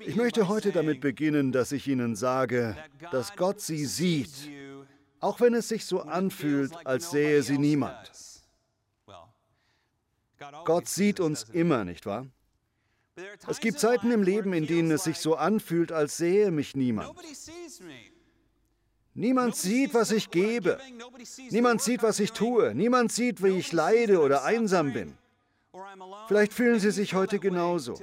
Ich möchte heute damit beginnen, dass ich Ihnen sage, dass Gott Sie sieht, auch wenn es sich so anfühlt, als sähe sie niemand. Gott sieht uns immer, nicht wahr? Es gibt Zeiten im Leben, in denen es sich so anfühlt, als sähe mich niemand. Niemand sieht, was ich gebe. Niemand sieht, was ich tue. Niemand sieht, wie ich leide oder einsam bin. Vielleicht fühlen Sie sich heute genauso.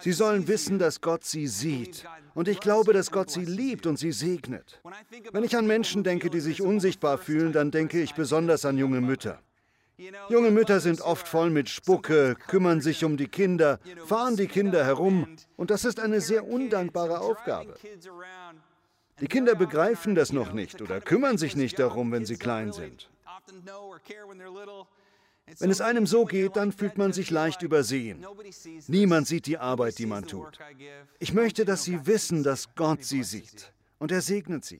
Sie sollen wissen, dass Gott sie sieht. Und ich glaube, dass Gott sie liebt und sie segnet. Wenn ich an Menschen denke, die sich unsichtbar fühlen, dann denke ich besonders an junge Mütter. Junge Mütter sind oft voll mit Spucke, kümmern sich um die Kinder, fahren die Kinder herum. Und das ist eine sehr undankbare Aufgabe. Die Kinder begreifen das noch nicht oder kümmern sich nicht darum, wenn sie klein sind. Wenn es einem so geht, dann fühlt man sich leicht übersehen. Niemand sieht die Arbeit, die man tut. Ich möchte, dass Sie wissen, dass Gott Sie sieht und er segnet Sie.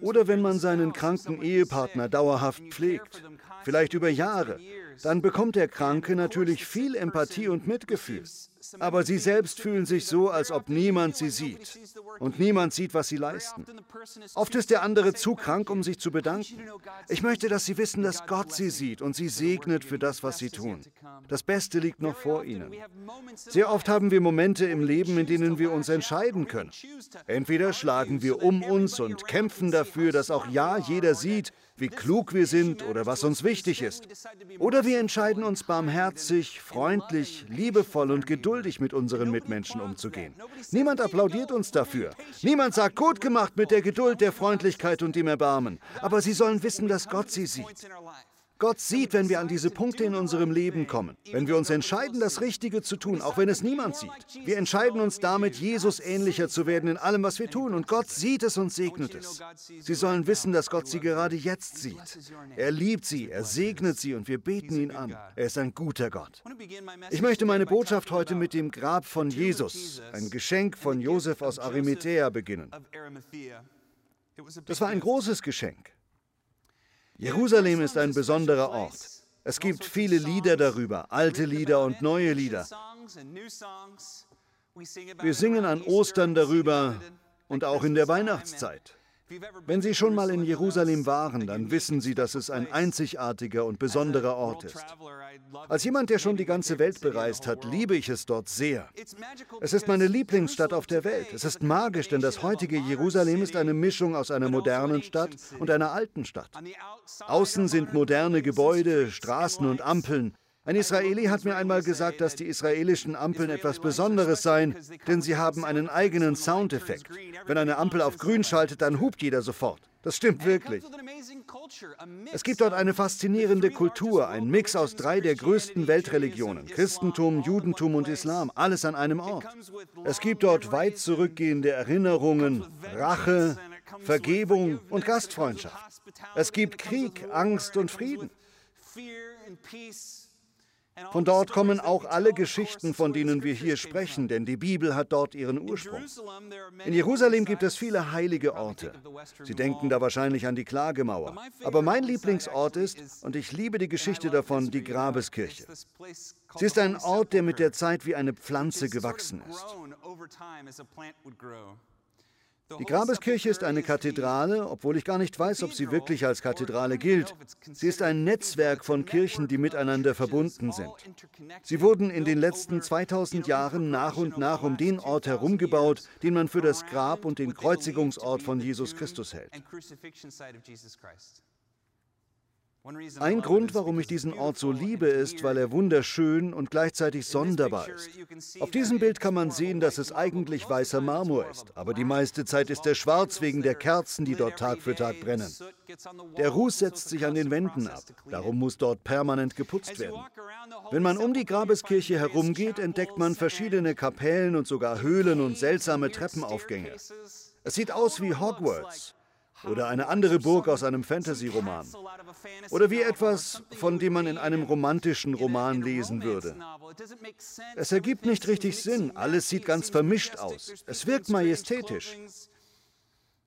Oder wenn man seinen kranken Ehepartner dauerhaft pflegt, vielleicht über Jahre, dann bekommt der Kranke natürlich viel Empathie und Mitgefühl. Aber sie selbst fühlen sich so, als ob niemand sie sieht. Und niemand sieht, was sie leisten. Oft ist der andere zu krank, um sich zu bedanken. Ich möchte, dass sie wissen, dass Gott sie sieht und sie segnet für das, was sie tun. Das Beste liegt noch vor ihnen. Sehr oft haben wir Momente im Leben, in denen wir uns entscheiden können. Entweder schlagen wir um uns und kämpfen dafür, dass auch ja jeder sieht, wie klug wir sind oder was uns wichtig ist. Oder wir entscheiden uns barmherzig, freundlich, liebevoll und geduldig mit unseren Mitmenschen umzugehen. Niemand applaudiert uns dafür. Niemand sagt, gut gemacht mit der Geduld, der Freundlichkeit und dem Erbarmen. Aber sie sollen wissen, dass Gott sie sieht. Gott sieht, wenn wir an diese Punkte in unserem Leben kommen, wenn wir uns entscheiden, das Richtige zu tun, auch wenn es niemand sieht. Wir entscheiden uns damit, Jesus ähnlicher zu werden in allem, was wir tun. Und Gott sieht es und segnet es. Sie sollen wissen, dass Gott sie gerade jetzt sieht. Er liebt sie, er segnet sie und wir beten ihn an. Er ist ein guter Gott. Ich möchte meine Botschaft heute mit dem Grab von Jesus, ein Geschenk von Josef aus Arimathea, beginnen. Das war ein großes Geschenk. Jerusalem ist ein besonderer Ort. Es gibt viele Lieder darüber, alte Lieder und neue Lieder. Wir singen an Ostern darüber und auch in der Weihnachtszeit. Wenn Sie schon mal in Jerusalem waren, dann wissen Sie, dass es ein einzigartiger und besonderer Ort ist. Als jemand, der schon die ganze Welt bereist hat, liebe ich es dort sehr. Es ist meine Lieblingsstadt auf der Welt. Es ist magisch, denn das heutige Jerusalem ist eine Mischung aus einer modernen Stadt und einer alten Stadt. Außen sind moderne Gebäude, Straßen und Ampeln. Ein Israeli hat mir einmal gesagt, dass die israelischen Ampeln etwas Besonderes seien, denn sie haben einen eigenen Soundeffekt. Wenn eine Ampel auf grün schaltet, dann hupt jeder sofort. Das stimmt wirklich. Es gibt dort eine faszinierende Kultur, ein Mix aus drei der größten Weltreligionen, Christentum, Judentum und Islam, alles an einem Ort. Es gibt dort weit zurückgehende Erinnerungen, Rache, Vergebung und Gastfreundschaft. Es gibt Krieg, Angst und Frieden. Von dort kommen auch alle Geschichten, von denen wir hier sprechen, denn die Bibel hat dort ihren Ursprung. In Jerusalem gibt es viele heilige Orte. Sie denken da wahrscheinlich an die Klagemauer. Aber mein Lieblingsort ist, und ich liebe die Geschichte davon, die Grabeskirche. Sie ist ein Ort, der mit der Zeit wie eine Pflanze gewachsen ist. Die Grabeskirche ist eine Kathedrale, obwohl ich gar nicht weiß, ob sie wirklich als Kathedrale gilt. Sie ist ein Netzwerk von Kirchen, die miteinander verbunden sind. Sie wurden in den letzten 2000 Jahren nach und nach um den Ort herumgebaut, den man für das Grab und den Kreuzigungsort von Jesus Christus hält. Ein Grund, warum ich diesen Ort so liebe, ist, weil er wunderschön und gleichzeitig sonderbar ist. Auf diesem Bild kann man sehen, dass es eigentlich weißer Marmor ist, aber die meiste Zeit ist er schwarz wegen der Kerzen, die dort Tag für Tag brennen. Der Ruß setzt sich an den Wänden ab, darum muss dort permanent geputzt werden. Wenn man um die Grabeskirche herumgeht, entdeckt man verschiedene Kapellen und sogar Höhlen und seltsame Treppenaufgänge. Es sieht aus wie Hogwarts. Oder eine andere Burg aus einem Fantasy-Roman. Oder wie etwas, von dem man in einem romantischen Roman lesen würde. Es ergibt nicht richtig Sinn. Alles sieht ganz vermischt aus. Es wirkt majestätisch.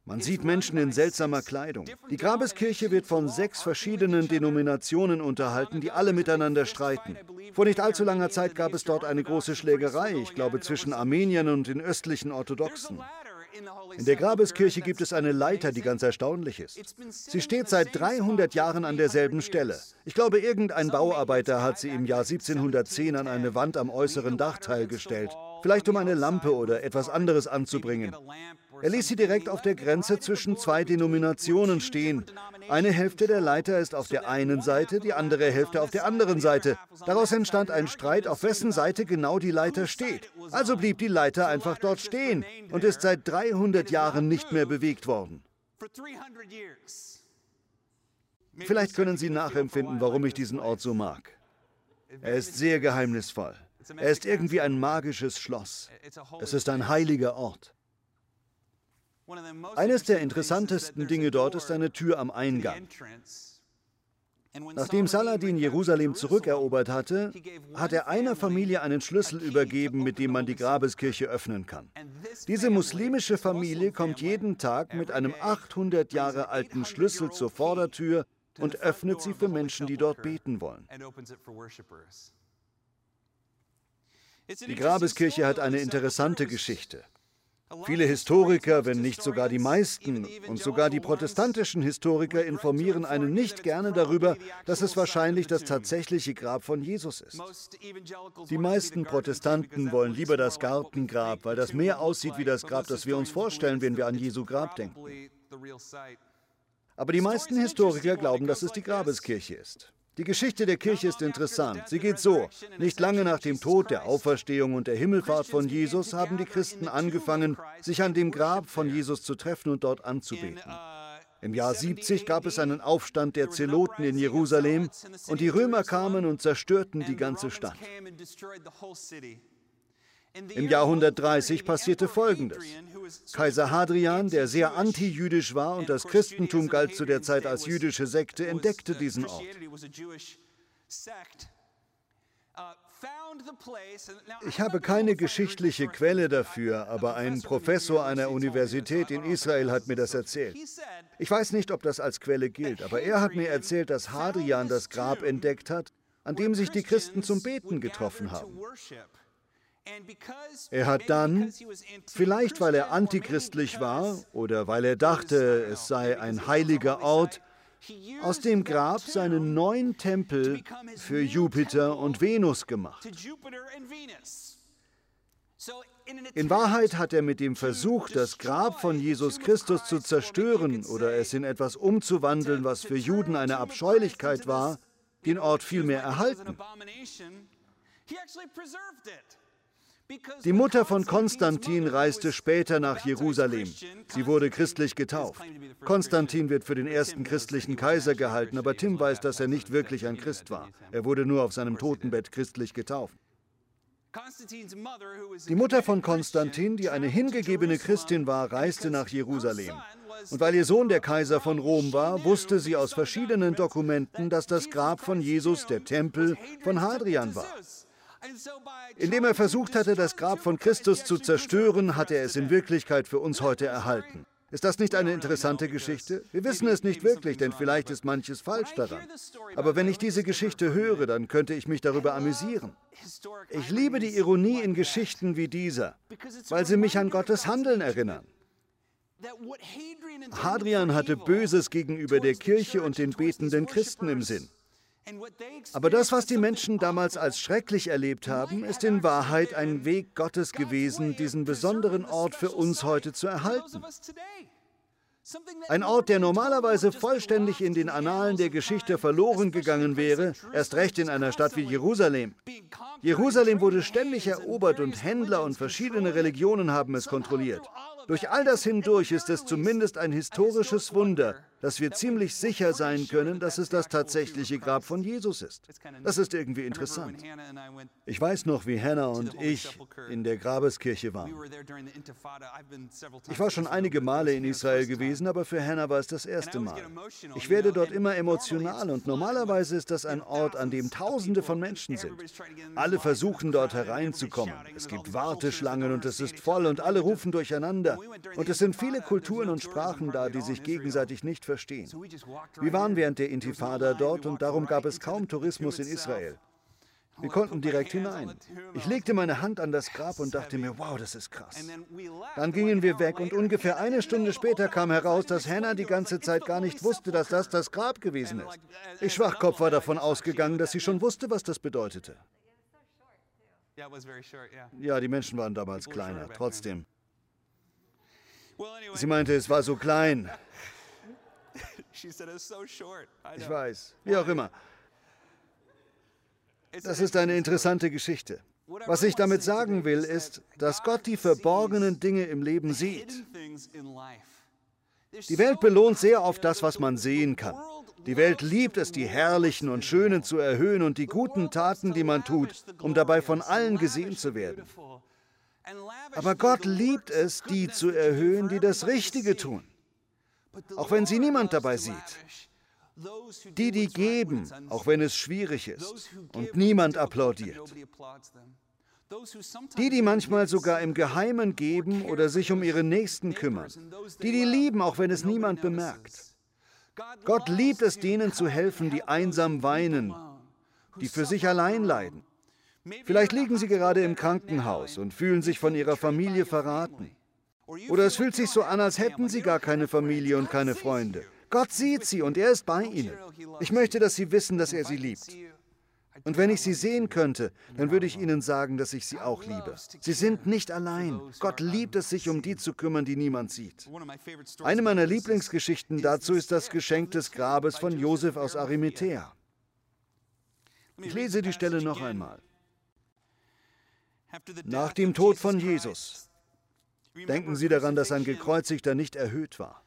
Man sieht Menschen in seltsamer Kleidung. Die Grabeskirche wird von sechs verschiedenen Denominationen unterhalten, die alle miteinander streiten. Vor nicht allzu langer Zeit gab es dort eine große Schlägerei, ich glaube zwischen Armeniern und den östlichen Orthodoxen. In der Grabeskirche gibt es eine Leiter, die ganz erstaunlich ist. Sie steht seit 300 Jahren an derselben Stelle. Ich glaube, irgendein Bauarbeiter hat sie im Jahr 1710 an eine Wand am äußeren Dachteil gestellt, vielleicht um eine Lampe oder etwas anderes anzubringen. Er ließ sie direkt auf der Grenze zwischen zwei Denominationen stehen. Eine Hälfte der Leiter ist auf der einen Seite, die andere Hälfte auf der anderen Seite. Daraus entstand ein Streit, auf wessen Seite genau die Leiter steht. Also blieb die Leiter einfach dort stehen und ist seit 300 Jahren nicht mehr bewegt worden. Vielleicht können Sie nachempfinden, warum ich diesen Ort so mag. Er ist sehr geheimnisvoll. Er ist irgendwie ein magisches Schloss. Es ist ein heiliger Ort. Eines der interessantesten Dinge dort ist eine Tür am Eingang. Nachdem Saladin Jerusalem zurückerobert hatte, hat er einer Familie einen Schlüssel übergeben, mit dem man die Grabeskirche öffnen kann. Diese muslimische Familie kommt jeden Tag mit einem 800 Jahre alten Schlüssel zur Vordertür und öffnet sie für Menschen, die dort beten wollen. Die Grabeskirche hat eine interessante Geschichte. Viele Historiker, wenn nicht sogar die meisten und sogar die protestantischen Historiker informieren einen nicht gerne darüber, dass es wahrscheinlich das tatsächliche Grab von Jesus ist. Die meisten Protestanten wollen lieber das Gartengrab, weil das mehr aussieht wie das Grab, das wir uns vorstellen, wenn wir an Jesu Grab denken. Aber die meisten Historiker glauben, dass es die Grabeskirche ist. Die Geschichte der Kirche ist interessant. Sie geht so. Nicht lange nach dem Tod, der Auferstehung und der Himmelfahrt von Jesus haben die Christen angefangen, sich an dem Grab von Jesus zu treffen und dort anzubeten. Im Jahr 70 gab es einen Aufstand der Zeloten in Jerusalem und die Römer kamen und zerstörten die ganze Stadt. Im Jahr 130 passierte Folgendes. Kaiser Hadrian, der sehr antijüdisch war und das Christentum galt zu der Zeit als jüdische Sekte, entdeckte diesen Ort. Ich habe keine geschichtliche Quelle dafür, aber ein Professor einer Universität in Israel hat mir das erzählt. Ich weiß nicht, ob das als Quelle gilt, aber er hat mir erzählt, dass Hadrian das Grab entdeckt hat, an dem sich die Christen zum Beten getroffen haben. Er hat dann, vielleicht weil er antichristlich war oder weil er dachte, es sei ein heiliger Ort, aus dem Grab seinen neuen Tempel für Jupiter und Venus gemacht. In Wahrheit hat er mit dem Versuch, das Grab von Jesus Christus zu zerstören oder es in etwas umzuwandeln, was für Juden eine Abscheulichkeit war, den Ort vielmehr erhalten. Die Mutter von Konstantin reiste später nach Jerusalem. Sie wurde christlich getauft. Konstantin wird für den ersten christlichen Kaiser gehalten, aber Tim weiß, dass er nicht wirklich ein Christ war. Er wurde nur auf seinem Totenbett christlich getauft. Die Mutter von Konstantin, die eine hingegebene Christin war, reiste nach Jerusalem. Und weil ihr Sohn der Kaiser von Rom war, wusste sie aus verschiedenen Dokumenten, dass das Grab von Jesus der Tempel von Hadrian war. Indem er versucht hatte, das Grab von Christus zu zerstören, hat er es in Wirklichkeit für uns heute erhalten. Ist das nicht eine interessante Geschichte? Wir wissen es nicht wirklich, denn vielleicht ist manches falsch daran. Aber wenn ich diese Geschichte höre, dann könnte ich mich darüber amüsieren. Ich liebe die Ironie in Geschichten wie dieser, weil sie mich an Gottes Handeln erinnern. Hadrian hatte Böses gegenüber der Kirche und den betenden Christen im Sinn. Aber das, was die Menschen damals als schrecklich erlebt haben, ist in Wahrheit ein Weg Gottes gewesen, diesen besonderen Ort für uns heute zu erhalten. Ein Ort, der normalerweise vollständig in den Annalen der Geschichte verloren gegangen wäre, erst recht in einer Stadt wie Jerusalem. Jerusalem wurde ständig erobert und Händler und verschiedene Religionen haben es kontrolliert. Durch all das hindurch ist es zumindest ein historisches Wunder, dass wir ziemlich sicher sein können, dass es das tatsächliche Grab von Jesus ist. Das ist irgendwie interessant. Ich weiß noch, wie Hannah und ich in der Grabeskirche waren. Ich war schon einige Male in Israel gewesen, aber für Hannah war es das erste Mal. Ich werde dort immer emotional und normalerweise ist das ein Ort, an dem Tausende von Menschen sind. Alle versuchen dort hereinzukommen. Es gibt Warteschlangen und es ist voll und alle rufen durcheinander. Und es sind viele Kulturen und Sprachen da, die sich gegenseitig nicht verstehen. Wir waren während der Intifada dort und darum gab es kaum Tourismus in Israel. Wir konnten direkt hinein. Ich legte meine Hand an das Grab und dachte mir, wow, das ist krass. Dann gingen wir weg und ungefähr eine Stunde später kam heraus, dass Hannah die ganze Zeit gar nicht wusste, dass das das Grab gewesen ist. Ich Schwachkopf war davon ausgegangen, dass sie schon wusste, was das bedeutete. Ja, die Menschen waren damals kleiner, trotzdem. Sie meinte, es war so klein. Ich weiß, wie auch immer. Das ist eine interessante Geschichte. Was ich damit sagen will, ist, dass Gott die verborgenen Dinge im Leben sieht. Die Welt belohnt sehr oft das, was man sehen kann. Die Welt liebt es, die herrlichen und schönen zu erhöhen und die guten Taten, die man tut, um dabei von allen gesehen zu werden. Aber Gott liebt es, die zu erhöhen, die das Richtige tun, auch wenn sie niemand dabei sieht. Die, die geben, auch wenn es schwierig ist und niemand applaudiert. Die, die manchmal sogar im Geheimen geben oder sich um ihre Nächsten kümmern. Die, die lieben, auch wenn es niemand bemerkt. Gott liebt es, denen zu helfen, die einsam weinen, die für sich allein leiden. Vielleicht liegen sie gerade im Krankenhaus und fühlen sich von ihrer Familie verraten. Oder es fühlt sich so an, als hätten sie gar keine Familie und keine Freunde. Gott sieht sie und er ist bei ihnen. Ich möchte, dass sie wissen, dass er sie liebt. Und wenn ich sie sehen könnte, dann würde ich ihnen sagen, dass ich sie auch liebe. Sie sind nicht allein. Gott liebt es, sich um die zu kümmern, die niemand sieht. Eine meiner Lieblingsgeschichten dazu ist das Geschenk des Grabes von Josef aus Arimathea. Ich lese die Stelle noch einmal. Nach dem Tod von Jesus. Denken Sie daran, dass ein Gekreuzigter nicht erhöht war.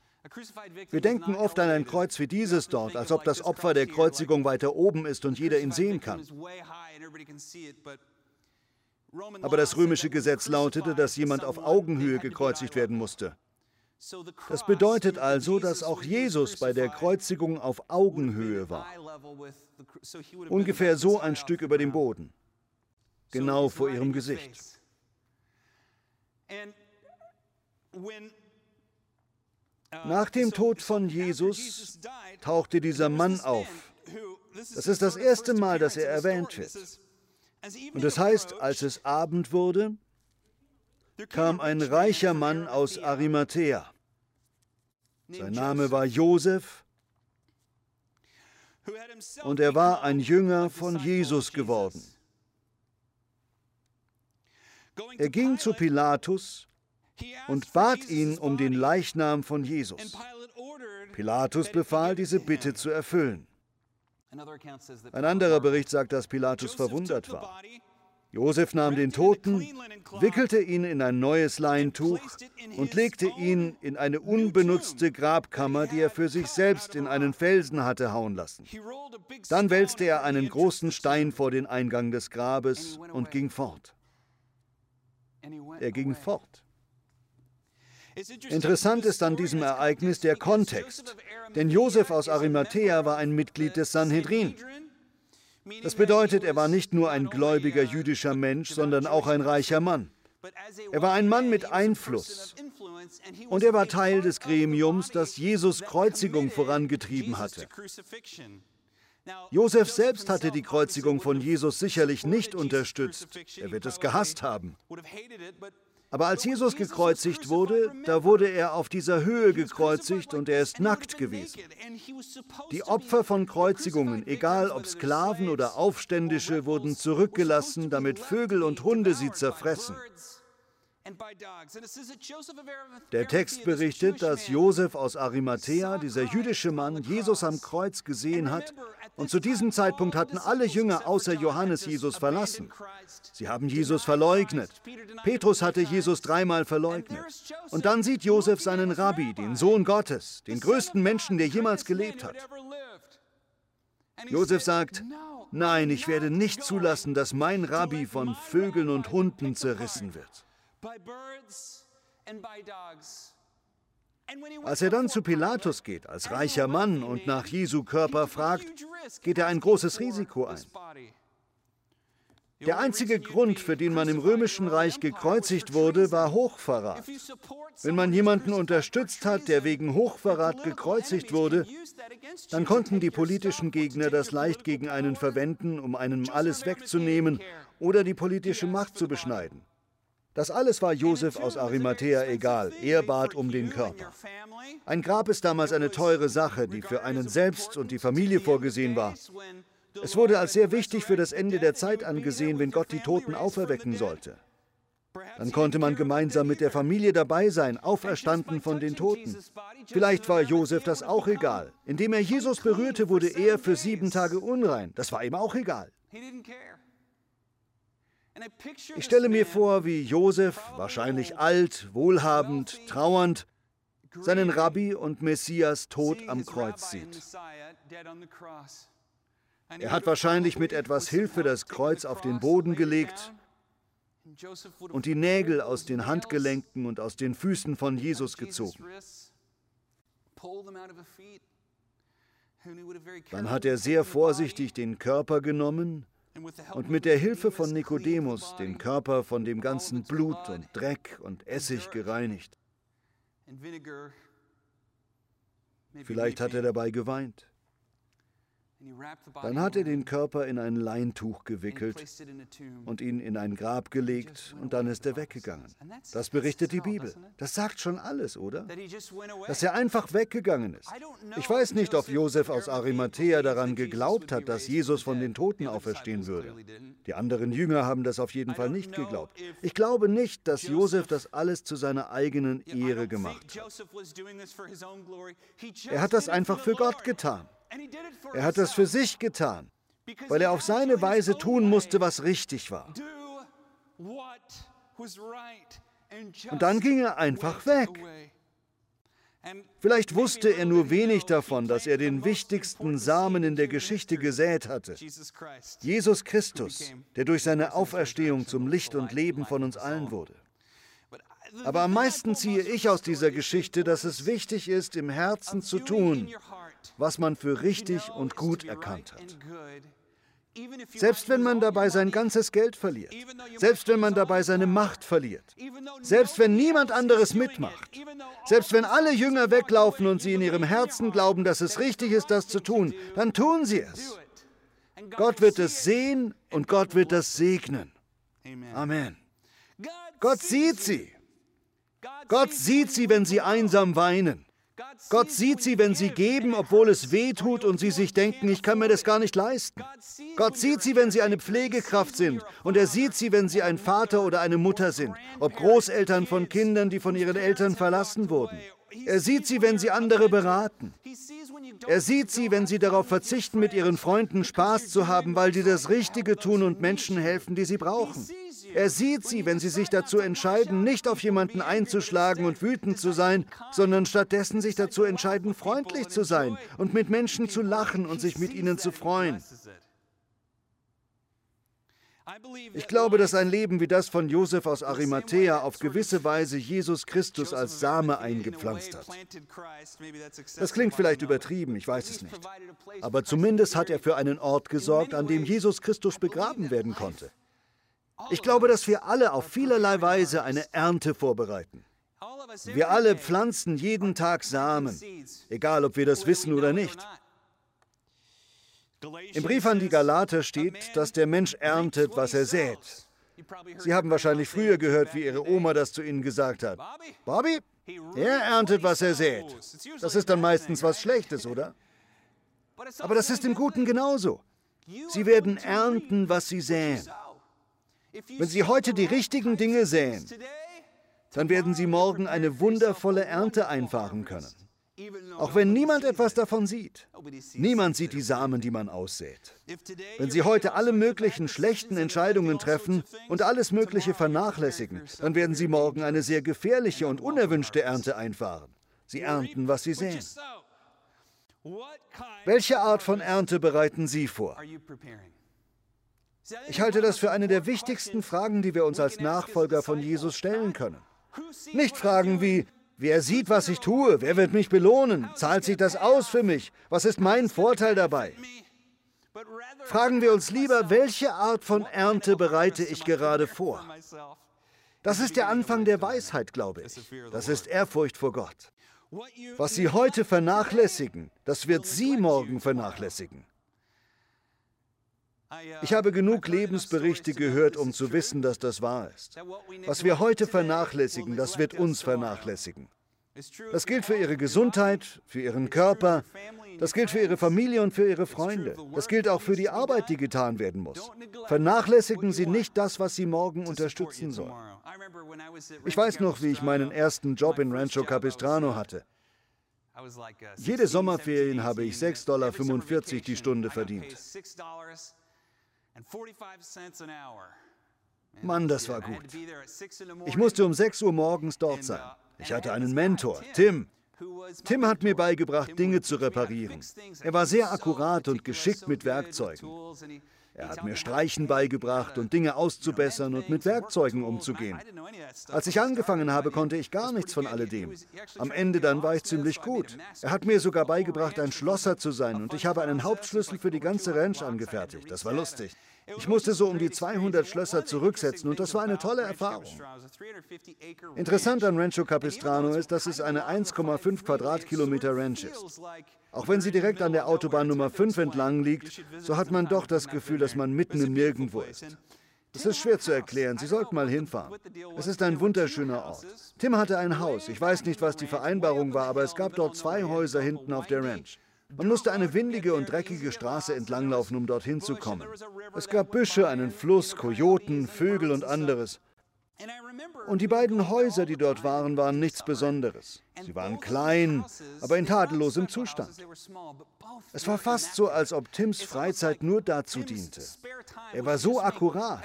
Wir denken oft an ein Kreuz wie dieses dort, als ob das Opfer der Kreuzigung weiter oben ist und jeder ihn sehen kann. Aber das römische Gesetz lautete, dass jemand auf Augenhöhe gekreuzigt werden musste. Das bedeutet also, dass auch Jesus bei der Kreuzigung auf Augenhöhe war. Ungefähr so ein Stück über dem Boden. Genau vor ihrem Gesicht. Nach dem Tod von Jesus tauchte dieser Mann auf. Das ist das erste Mal, dass er erwähnt wird. Und das heißt, als es Abend wurde, kam ein reicher Mann aus Arimathea. Sein Name war Josef und er war ein Jünger von Jesus geworden. Er ging zu Pilatus und bat ihn um den Leichnam von Jesus. Pilatus befahl, diese Bitte zu erfüllen. Ein anderer Bericht sagt, dass Pilatus verwundert war. Josef nahm den Toten, wickelte ihn in ein neues Leintuch und legte ihn in eine unbenutzte Grabkammer, die er für sich selbst in einen Felsen hatte hauen lassen. Dann wälzte er einen großen Stein vor den Eingang des Grabes und ging fort. Er ging fort. Interessant ist an diesem Ereignis der Kontext, denn Josef aus Arimathea war ein Mitglied des Sanhedrin. Das bedeutet, er war nicht nur ein gläubiger jüdischer Mensch, sondern auch ein reicher Mann. Er war ein Mann mit Einfluss und er war Teil des Gremiums, das Jesus Kreuzigung vorangetrieben hatte. Josef selbst hatte die Kreuzigung von Jesus sicherlich nicht unterstützt. Er wird es gehasst haben. Aber als Jesus gekreuzigt wurde, da wurde er auf dieser Höhe gekreuzigt und er ist nackt gewesen. Die Opfer von Kreuzigungen, egal ob Sklaven oder Aufständische, wurden zurückgelassen, damit Vögel und Hunde sie zerfressen. Der Text berichtet, dass Josef aus Arimathea, dieser jüdische Mann, Jesus am Kreuz gesehen hat. Und zu diesem Zeitpunkt hatten alle Jünger außer Johannes Jesus verlassen. Sie haben Jesus verleugnet. Petrus hatte Jesus dreimal verleugnet. Und dann sieht Josef seinen Rabbi, den Sohn Gottes, den größten Menschen, der jemals gelebt hat. Josef sagt, nein, ich werde nicht zulassen, dass mein Rabbi von Vögeln und Hunden zerrissen wird. Als er dann zu Pilatus geht, als reicher Mann und nach Jesu Körper fragt, geht er ein großes Risiko ein. Der einzige Grund, für den man im römischen Reich gekreuzigt wurde, war Hochverrat. Wenn man jemanden unterstützt hat, der wegen Hochverrat gekreuzigt wurde, dann konnten die politischen Gegner das leicht gegen einen verwenden, um einem alles wegzunehmen oder die politische Macht zu beschneiden. Das alles war Josef aus Arimathea egal. Er bat um den Körper. Ein Grab ist damals eine teure Sache, die für einen selbst und die Familie vorgesehen war. Es wurde als sehr wichtig für das Ende der Zeit angesehen, wenn Gott die Toten auferwecken sollte. Dann konnte man gemeinsam mit der Familie dabei sein, auferstanden von den Toten. Vielleicht war Josef das auch egal. Indem er Jesus berührte, wurde er für sieben Tage unrein. Das war ihm auch egal. Ich stelle mir vor, wie Josef, wahrscheinlich alt, wohlhabend, trauernd, seinen Rabbi und Messias tot am Kreuz sieht. Er hat wahrscheinlich mit etwas Hilfe das Kreuz auf den Boden gelegt und die Nägel aus den Handgelenken und aus den Füßen von Jesus gezogen. Dann hat er sehr vorsichtig den Körper genommen und mit der Hilfe von Nikodemus den Körper von dem ganzen Blut und Dreck und Essig gereinigt. Vielleicht hat er dabei geweint. Dann hat er den Körper in ein Leintuch gewickelt und ihn in ein Grab gelegt und dann ist er weggegangen. Das berichtet die Bibel. Das sagt schon alles, oder? Dass er einfach weggegangen ist. Ich weiß nicht, ob Josef aus Arimathea daran geglaubt hat, dass Jesus von den Toten auferstehen würde. Die anderen Jünger haben das auf jeden Fall nicht geglaubt. Ich glaube nicht, dass Josef das alles zu seiner eigenen Ehre gemacht hat. Er hat das einfach für Gott getan. Er hat das für sich getan, weil er auf seine Weise tun musste, was richtig war. Und dann ging er einfach weg. Vielleicht wusste er nur wenig davon, dass er den wichtigsten Samen in der Geschichte gesät hatte. Jesus Christus, der durch seine Auferstehung zum Licht und Leben von uns allen wurde. Aber am meisten ziehe ich aus dieser Geschichte, dass es wichtig ist, im Herzen zu tun, was man für richtig und gut erkannt hat. Selbst wenn man dabei sein ganzes Geld verliert, selbst wenn man dabei seine Macht verliert, selbst wenn niemand anderes mitmacht, selbst wenn alle Jünger weglaufen und sie in ihrem Herzen glauben, dass es richtig ist, das zu tun, dann tun sie es. Gott wird es sehen und Gott wird das segnen. Amen. Gott sieht sie. Gott sieht sie, wenn sie einsam weinen. Gott sieht sie, wenn sie geben, obwohl es weh tut und sie sich denken, ich kann mir das gar nicht leisten. Gott sieht sie, wenn sie eine Pflegekraft sind und er sieht sie, wenn sie ein Vater oder eine Mutter sind, ob Großeltern von Kindern, die von ihren Eltern verlassen wurden. Er sieht sie, wenn sie andere beraten. Er sieht sie, wenn sie darauf verzichten, mit ihren Freunden Spaß zu haben, weil sie das Richtige tun und Menschen helfen, die sie brauchen. Er sieht sie, wenn sie sich dazu entscheiden, nicht auf jemanden einzuschlagen und wütend zu sein, sondern stattdessen sich dazu entscheiden, freundlich zu sein und mit Menschen zu lachen und sich mit ihnen zu freuen. Ich glaube, dass ein Leben wie das von Josef aus Arimathea auf gewisse Weise Jesus Christus als Same eingepflanzt hat. Das klingt vielleicht übertrieben, ich weiß es nicht. Aber zumindest hat er für einen Ort gesorgt, an dem Jesus Christus begraben werden konnte. Ich glaube, dass wir alle auf vielerlei Weise eine Ernte vorbereiten. Wir alle pflanzen jeden Tag Samen, egal ob wir das wissen oder nicht. Im Brief an die Galater steht, dass der Mensch erntet, was er sät. Sie haben wahrscheinlich früher gehört, wie Ihre Oma das zu Ihnen gesagt hat. Bobby, er erntet, was er sät. Das ist dann meistens was Schlechtes, oder? Aber das ist im Guten genauso. Sie werden ernten, was Sie säen. Wenn Sie heute die richtigen Dinge säen, dann werden Sie morgen eine wundervolle Ernte einfahren können. Auch wenn niemand etwas davon sieht. Niemand sieht die Samen, die man aussät. Wenn Sie heute alle möglichen schlechten Entscheidungen treffen und alles Mögliche vernachlässigen, dann werden Sie morgen eine sehr gefährliche und unerwünschte Ernte einfahren. Sie ernten, was Sie säen. Welche Art von Ernte bereiten Sie vor? Ich halte das für eine der wichtigsten Fragen, die wir uns als Nachfolger von Jesus stellen können. Nicht Fragen wie, wer sieht, was ich tue, wer wird mich belohnen, zahlt sich das aus für mich, was ist mein Vorteil dabei? Fragen wir uns lieber, welche Art von Ernte bereite ich gerade vor? Das ist der Anfang der Weisheit, glaube ich. Das ist Ehrfurcht vor Gott. Was Sie heute vernachlässigen, das wird Sie morgen vernachlässigen. Ich habe genug Lebensberichte gehört, um zu wissen, dass das wahr ist. Was wir heute vernachlässigen, das wird uns vernachlässigen. Das gilt für Ihre Gesundheit, für Ihren Körper, das gilt für Ihre Familie und für Ihre Freunde. Das gilt auch für die Arbeit, die getan werden muss. Vernachlässigen Sie nicht das, was Sie morgen unterstützen soll. Ich weiß noch, wie ich meinen ersten Job in Rancho Capistrano hatte. Jede Sommerferien habe ich 6,45 Dollar die Stunde verdient. Mann, das war gut. Ich musste um 6 Uhr morgens dort sein. Ich hatte einen Mentor, Tim. Tim hat mir beigebracht, Dinge zu reparieren. Er war sehr akkurat und geschickt mit Werkzeugen. Er hat mir Streichen beigebracht und Dinge auszubessern und mit Werkzeugen umzugehen. Als ich angefangen habe, konnte ich gar nichts von alledem. Am Ende dann war ich ziemlich gut. Er hat mir sogar beigebracht, ein Schlosser zu sein und ich habe einen Hauptschlüssel für die ganze Ranch angefertigt. Das war lustig. Ich musste so um die 200 Schlösser zurücksetzen und das war eine tolle Erfahrung. Interessant an Rancho Capistrano ist, dass es eine 1,5 Quadratkilometer Ranch ist. Auch wenn sie direkt an der Autobahn Nummer 5 entlang liegt, so hat man doch das Gefühl, dass man mitten im Nirgendwo ist. Es ist schwer zu erklären. Sie sollten mal hinfahren. Es ist ein wunderschöner Ort. Tim hatte ein Haus. Ich weiß nicht, was die Vereinbarung war, aber es gab dort zwei Häuser hinten auf der Ranch. Man musste eine windige und dreckige Straße entlanglaufen, um dorthin zu kommen. Es gab Büsche, einen Fluss, Kojoten, Vögel und anderes. Und die beiden Häuser, die dort waren, waren nichts Besonderes. Sie waren klein, aber in tadellosem Zustand. Es war fast so, als ob Tims Freizeit nur dazu diente. Er war so akkurat.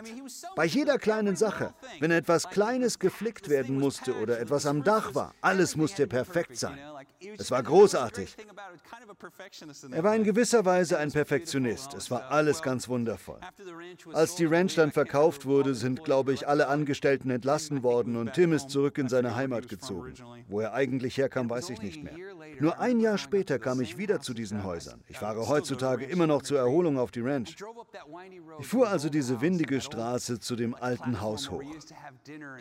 Bei jeder kleinen Sache, wenn etwas Kleines geflickt werden musste oder etwas am Dach war, alles musste perfekt sein. Es war großartig. Er war in gewisser Weise ein Perfektionist. Es war alles ganz wundervoll. Als die Ranch dann verkauft wurde, sind, glaube ich, alle Angestellten entlassen worden und Tim ist zurück in seine Heimat gezogen. Wo er eigentlich herkam, weiß ich nicht mehr. Nur ein Jahr später kam ich wieder zu diesen Häusern. Ich fahre heutzutage immer noch zur Erholung auf die Ranch. Ich fuhr also diese windige Straße zu dem alten Haus hoch.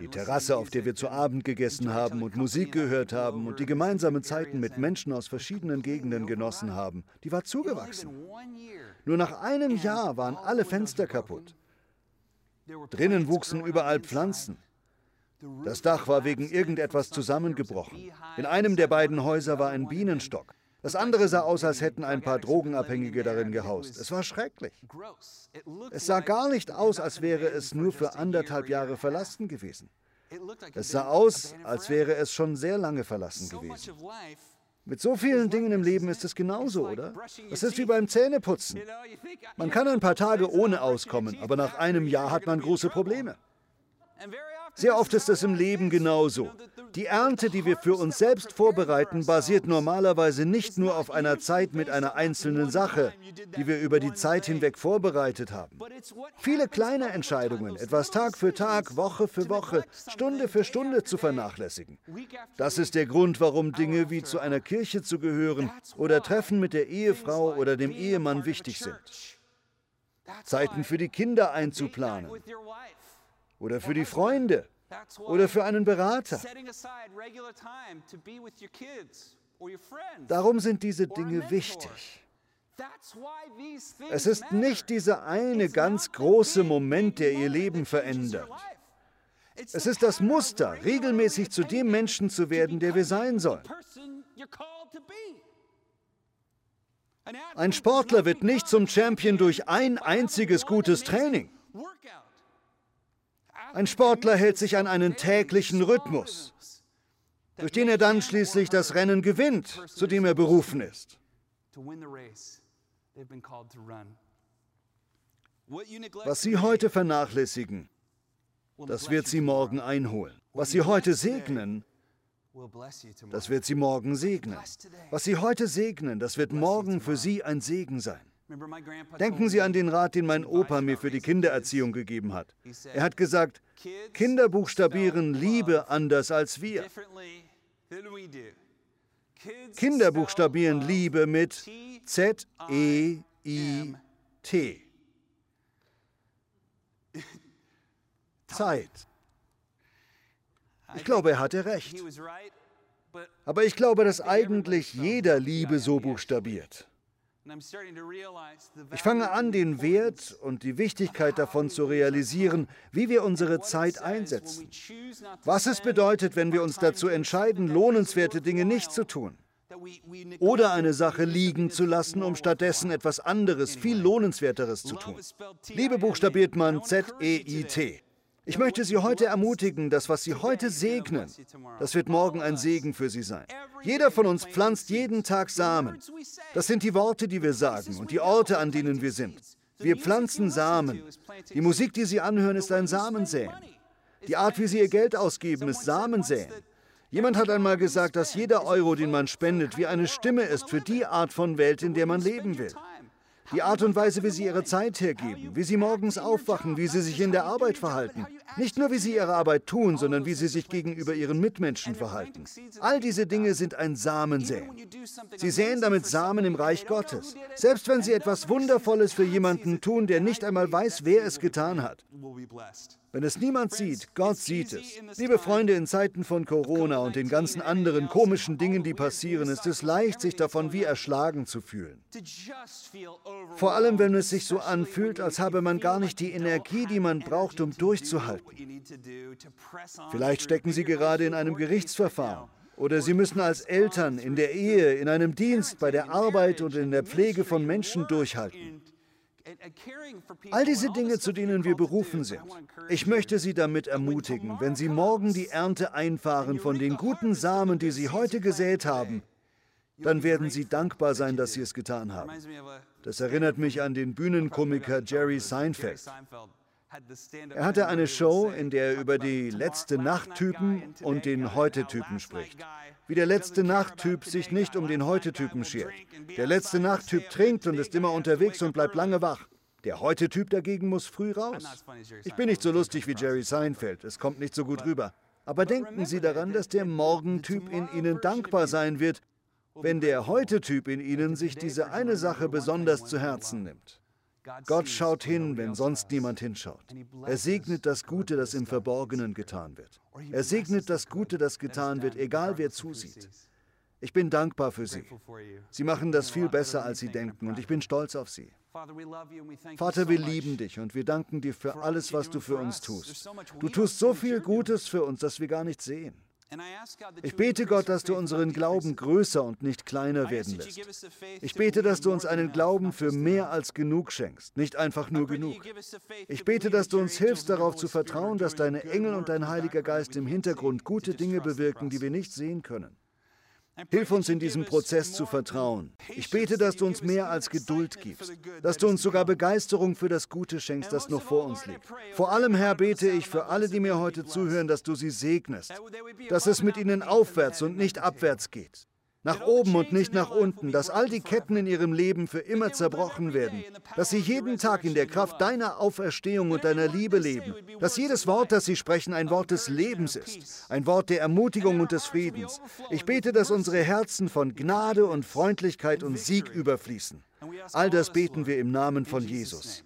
Die Terrasse, auf der wir zu Abend gegessen haben und Musik gehört haben und die gemeinsame Zeiten mit Menschen aus verschiedenen Gegenden genossen haben, die war zugewachsen. Nur nach einem Jahr waren alle Fenster kaputt. Drinnen wuchsen überall Pflanzen. Das Dach war wegen irgendetwas zusammengebrochen. In einem der beiden Häuser war ein Bienenstock. Das andere sah aus, als hätten ein paar Drogenabhängige darin gehaust. Es war schrecklich. Es sah gar nicht aus, als wäre es nur für anderthalb Jahre verlassen gewesen. Es sah aus, als wäre es schon sehr lange verlassen gewesen. Mit so vielen Dingen im Leben ist es genauso, oder? Es ist wie beim Zähneputzen. Man kann ein paar Tage ohne auskommen, aber nach einem Jahr hat man große Probleme. Sehr oft ist es im Leben genauso. Die Ernte, die wir für uns selbst vorbereiten, basiert normalerweise nicht nur auf einer Zeit mit einer einzelnen Sache, die wir über die Zeit hinweg vorbereitet haben. Viele kleine Entscheidungen, etwas Tag für Tag, Woche für Woche, Stunde für Stunde zu vernachlässigen. Das ist der Grund, warum Dinge wie zu einer Kirche zu gehören oder Treffen mit der Ehefrau oder dem Ehemann wichtig sind. Zeiten für die Kinder einzuplanen oder für die Freunde oder für einen Berater. Darum sind diese Dinge wichtig. Es ist nicht dieser eine ganz große Moment, der ihr Leben verändert. Es ist das Muster, regelmäßig zu dem Menschen zu werden, der wir sein sollen. Ein Sportler wird nicht zum Champion durch ein einziges gutes Training. Ein Sportler hält sich an einen täglichen Rhythmus, durch den er dann schließlich das Rennen gewinnt, zu dem er berufen ist. Was Sie heute vernachlässigen, das wird Sie morgen einholen. Was Sie heute segnen, das wird Sie morgen segnen. Was Sie heute segnen, das wird morgen für Sie ein Segen sein. Denken Sie an den Rat, den mein Opa mir für die Kindererziehung gegeben hat. Er hat gesagt, Kinder buchstabieren Liebe anders als wir. Kinder buchstabieren Liebe mit Z-E-I-T. Zeit. Ich glaube, er hatte recht. Aber ich glaube, dass eigentlich jeder Liebe so buchstabiert. Ich fange an, den Wert und die Wichtigkeit davon zu realisieren, wie wir unsere Zeit einsetzen. Was es bedeutet, wenn wir uns dazu entscheiden, lohnenswerte Dinge nicht zu tun. Oder eine Sache liegen zu lassen, um stattdessen etwas anderes, viel lohnenswerteres zu tun. Liebe buchstabiert man Z-E-I-T. Ich möchte Sie heute ermutigen, dass was Sie heute segnen, das wird morgen ein Segen für Sie sein. Jeder von uns pflanzt jeden Tag Samen. Das sind die Worte, die wir sagen und die Orte, an denen wir sind. Wir pflanzen Samen. Die Musik, die Sie anhören, ist ein Samensäen. Die Art, wie Sie Ihr Geld ausgeben, ist Samensäen. Jemand hat einmal gesagt, dass jeder Euro, den man spendet, wie eine Stimme ist für die Art von Welt, in der man leben will. Die Art und Weise, wie sie ihre Zeit hergeben, wie sie morgens aufwachen, wie sie sich in der Arbeit verhalten. Nicht nur, wie sie ihre Arbeit tun, sondern wie sie sich gegenüber ihren Mitmenschen verhalten. All diese Dinge sind ein Samensäen. Sie säen damit Samen im Reich Gottes. Selbst wenn sie etwas Wundervolles für jemanden tun, der nicht einmal weiß, wer es getan hat. Wenn es niemand sieht, Gott sieht es. Liebe Freunde, in Zeiten von Corona und den ganzen anderen komischen Dingen, die passieren, ist es leicht, sich davon wie erschlagen zu fühlen. Vor allem, wenn es sich so anfühlt, als habe man gar nicht die Energie, die man braucht, um durchzuhalten. Vielleicht stecken Sie gerade in einem Gerichtsverfahren. Oder Sie müssen als Eltern in der Ehe, in einem Dienst, bei der Arbeit und in der Pflege von Menschen durchhalten. All diese Dinge, zu denen wir berufen sind. Ich möchte Sie damit ermutigen, wenn Sie morgen die Ernte einfahren von den guten Samen, die Sie heute gesät haben, dann werden Sie dankbar sein, dass Sie es getan haben. Das erinnert mich an den Bühnenkomiker Jerry Seinfeld. Er hatte eine Show, in der er über die letzte Nacht-Typen und den Heute-Typen spricht. Wie der letzte Nacht-Typ sich nicht um den Heute-Typen schert. Der letzte Nacht-Typ trinkt und ist immer unterwegs und bleibt lange wach. Der Heute-Typ dagegen muss früh raus. Ich bin nicht so lustig wie Jerry Seinfeld, es kommt nicht so gut rüber. Aber denken Sie daran, dass der Morgentyp in Ihnen dankbar sein wird, wenn der Heute-Typ in Ihnen sich diese eine Sache besonders zu Herzen nimmt. Gott schaut hin, wenn sonst niemand hinschaut. Er segnet das Gute, das im Verborgenen getan wird. Er segnet das Gute, das getan wird, egal wer zusieht. Ich bin dankbar für Sie. Sie machen das viel besser, als Sie denken, und ich bin stolz auf Sie. Vater, wir lieben dich und wir danken dir für alles, was du für uns tust. Du tust so viel Gutes für uns, dass wir gar nicht sehen. Ich bete Gott, dass du unseren Glauben größer und nicht kleiner werden lässt. Ich bete, dass du uns einen Glauben für mehr als genug schenkst, nicht einfach nur genug. Ich bete, dass du uns hilfst, darauf zu vertrauen, dass deine Engel und dein Heiliger Geist im Hintergrund gute Dinge bewirken, die wir nicht sehen können. Hilf uns in diesem Prozess zu vertrauen. Ich bete, dass du uns mehr als Geduld gibst, dass du uns sogar Begeisterung für das Gute schenkst, das noch vor uns liegt. Vor allem, Herr, bete ich für alle, die mir heute zuhören, dass du sie segnest, dass es mit ihnen aufwärts und nicht abwärts geht nach oben und nicht nach unten, dass all die Ketten in ihrem Leben für immer zerbrochen werden, dass sie jeden Tag in der Kraft deiner Auferstehung und deiner Liebe leben, dass jedes Wort, das sie sprechen, ein Wort des Lebens ist, ein Wort der Ermutigung und des Friedens. Ich bete, dass unsere Herzen von Gnade und Freundlichkeit und Sieg überfließen. All das beten wir im Namen von Jesus.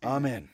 Amen.